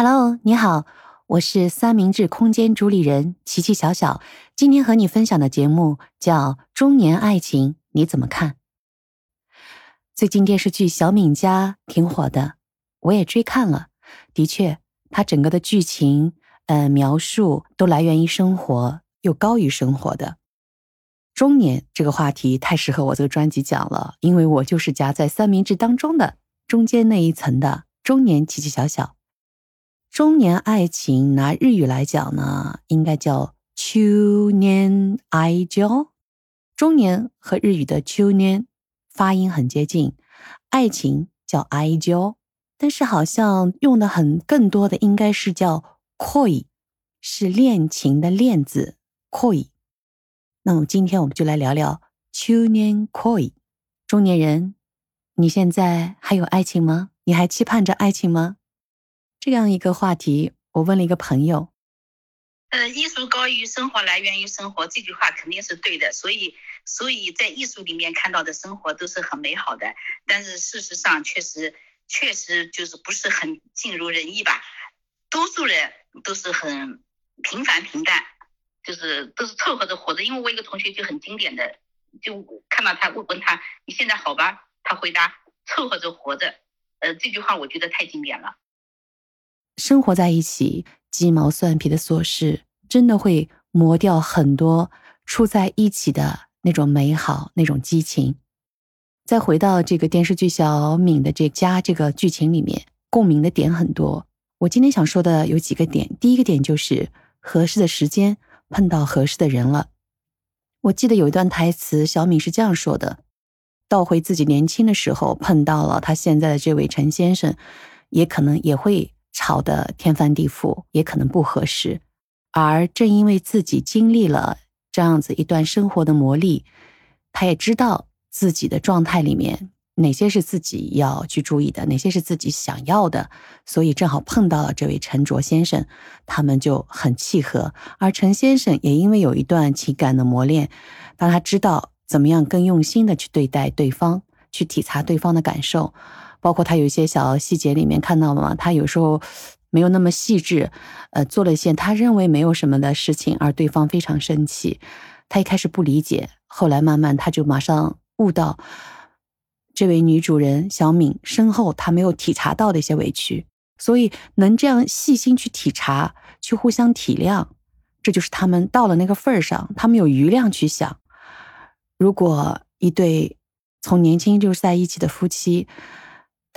Hello，你好，我是三明治空间主理人琪琪小小。今天和你分享的节目叫《中年爱情》，你怎么看？最近电视剧《小敏家》挺火的，我也追看了。的确，它整个的剧情，呃，描述都来源于生活，又高于生活的。中年这个话题太适合我这个专辑讲了，因为我就是夹在三明治当中的中间那一层的中年琪琪小小。中年爱情拿日语来讲呢，应该叫秋年爱交。中年和日语的秋年发音很接近，爱情叫爱交，但是好像用的很更多的应该是叫 koi，是恋情的恋字 koi。那么今天我们就来聊聊秋年 koi。中年人，你现在还有爱情吗？你还期盼着爱情吗？这样一个话题，我问了一个朋友。呃，艺术高于生活，来源于生活，这句话肯定是对的。所以，所以在艺术里面看到的生活都是很美好的。但是事实上，确实，确实就是不是很尽如人意吧？多数人都是很平凡平淡，就是都是凑合着活着。因为我一个同学就很经典的，就看到他问问他你现在好吧？他回答凑合着活着。呃，这句话我觉得太经典了。生活在一起，鸡毛蒜皮的琐事，真的会磨掉很多处在一起的那种美好、那种激情。再回到这个电视剧《小敏的这家》这个剧情里面，共鸣的点很多。我今天想说的有几个点，第一个点就是合适的时间碰到合适的人了。我记得有一段台词，小敏是这样说的：“倒回自己年轻的时候，碰到了他现在的这位陈先生，也可能也会。”吵得天翻地覆，也可能不合适。而正因为自己经历了这样子一段生活的磨砺，他也知道自己的状态里面哪些是自己要去注意的，哪些是自己想要的。所以正好碰到了这位陈卓先生，他们就很契合。而陈先生也因为有一段情感的磨练，让他知道怎么样更用心的去对待对方，去体察对方的感受。包括他有一些小细节里面看到了吗？他有时候没有那么细致，呃，做了一些他认为没有什么的事情，而对方非常生气。他一开始不理解，后来慢慢他就马上悟到，这位女主人小敏身后他没有体察到的一些委屈，所以能这样细心去体察，去互相体谅，这就是他们到了那个份儿上，他们有余量去想。如果一对从年轻就是在一起的夫妻，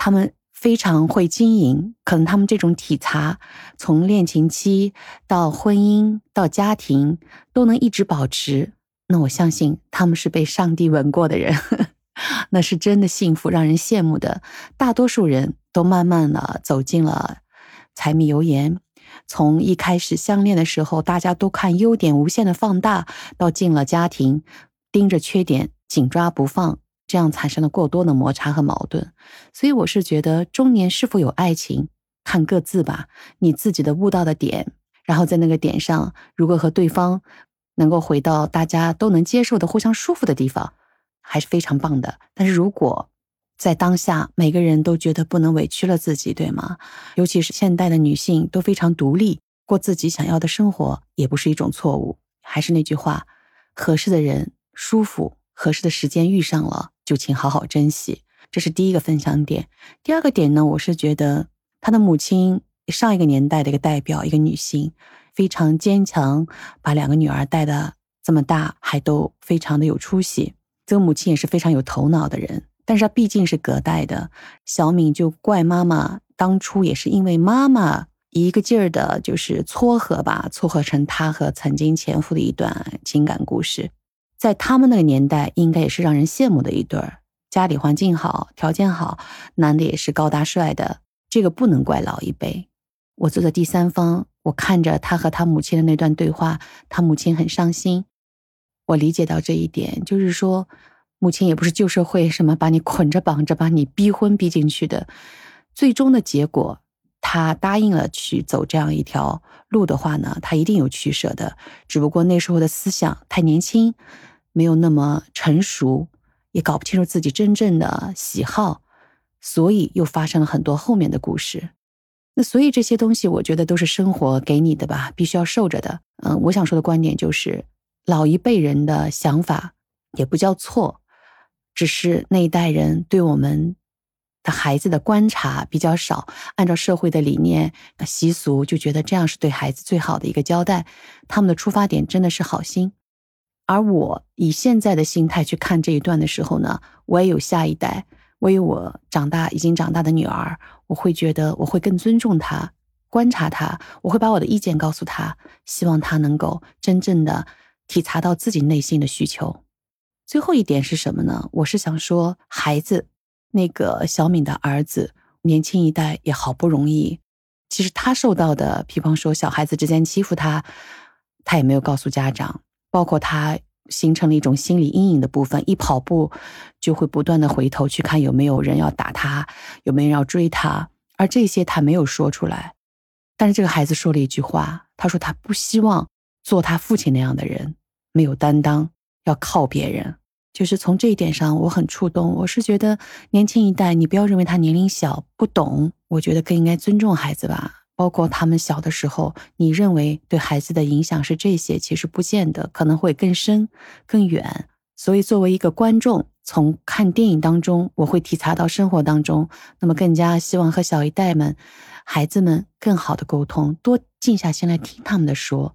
他们非常会经营，可能他们这种体察，从恋情期到婚姻到家庭都能一直保持。那我相信他们是被上帝吻过的人，那是真的幸福，让人羡慕的。大多数人都慢慢的走进了柴米油盐，从一开始相恋的时候，大家都看优点无限的放大，到进了家庭，盯着缺点紧抓不放。这样产生了过多的摩擦和矛盾，所以我是觉得中年是否有爱情，看各自吧。你自己的悟到的点，然后在那个点上，如果和对方能够回到大家都能接受的、互相舒服的地方，还是非常棒的。但是如果在当下每个人都觉得不能委屈了自己，对吗？尤其是现代的女性都非常独立，过自己想要的生活也不是一种错误。还是那句话，合适的人舒服。合适的时间遇上了，就请好好珍惜。这是第一个分享点。第二个点呢，我是觉得他的母亲上一个年代的一个代表，一个女性，非常坚强，把两个女儿带的这么大，还都非常的有出息。这个母亲也是非常有头脑的人，但是她毕竟是隔代的。小敏就怪妈妈，当初也是因为妈妈一个劲儿的，就是撮合吧，撮合成她和曾经前夫的一段情感故事。在他们那个年代，应该也是让人羡慕的一对儿，家里环境好，条件好，男的也是高大帅的。这个不能怪老一辈。我坐在第三方，我看着他和他母亲的那段对话，他母亲很伤心。我理解到这一点，就是说，母亲也不是旧社会什么把你捆着绑着，把你逼婚逼进去的。最终的结果，他答应了去走这样一条路的话呢，他一定有取舍的。只不过那时候的思想太年轻。没有那么成熟，也搞不清楚自己真正的喜好，所以又发生了很多后面的故事。那所以这些东西，我觉得都是生活给你的吧，必须要受着的。嗯，我想说的观点就是，老一辈人的想法也不叫错，只是那一代人对我们的孩子的观察比较少，按照社会的理念习俗，就觉得这样是对孩子最好的一个交代。他们的出发点真的是好心，而我以现在的心态去看这一段的时候呢，我也有下一代。我有我长大已经长大的女儿，我会觉得我会更尊重她，观察她，我会把我的意见告诉她，希望她能够真正的体察到自己内心的需求。最后一点是什么呢？我是想说，孩子，那个小敏的儿子，年轻一代也好不容易，其实他受到的，比方说小孩子之间欺负他，他也没有告诉家长，包括他。形成了一种心理阴影的部分，一跑步就会不断的回头去看有没有人要打他，有没有人要追他，而这些他没有说出来。但是这个孩子说了一句话，他说他不希望做他父亲那样的人，没有担当，要靠别人。就是从这一点上，我很触动。我是觉得年轻一代，你不要认为他年龄小不懂，我觉得更应该尊重孩子吧。包括他们小的时候，你认为对孩子的影响是这些，其实不见得，可能会更深、更远。所以，作为一个观众，从看电影当中，我会体察到生活当中，那么更加希望和小一代们、孩子们更好的沟通，多静下心来听他们的说，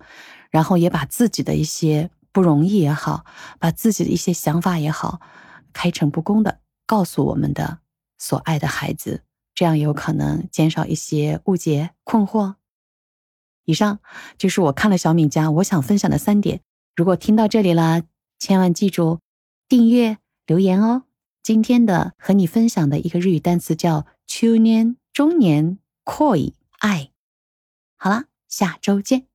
然后也把自己的一些不容易也好，把自己的一些想法也好，开诚布公的告诉我们的所爱的孩子。这样有可能减少一些误解困惑。以上就是我看了小敏家我想分享的三点。如果听到这里了，千万记住订阅留言哦。今天的和你分享的一个日语单词叫“秋年中年 koi 爱”。好了，下周见。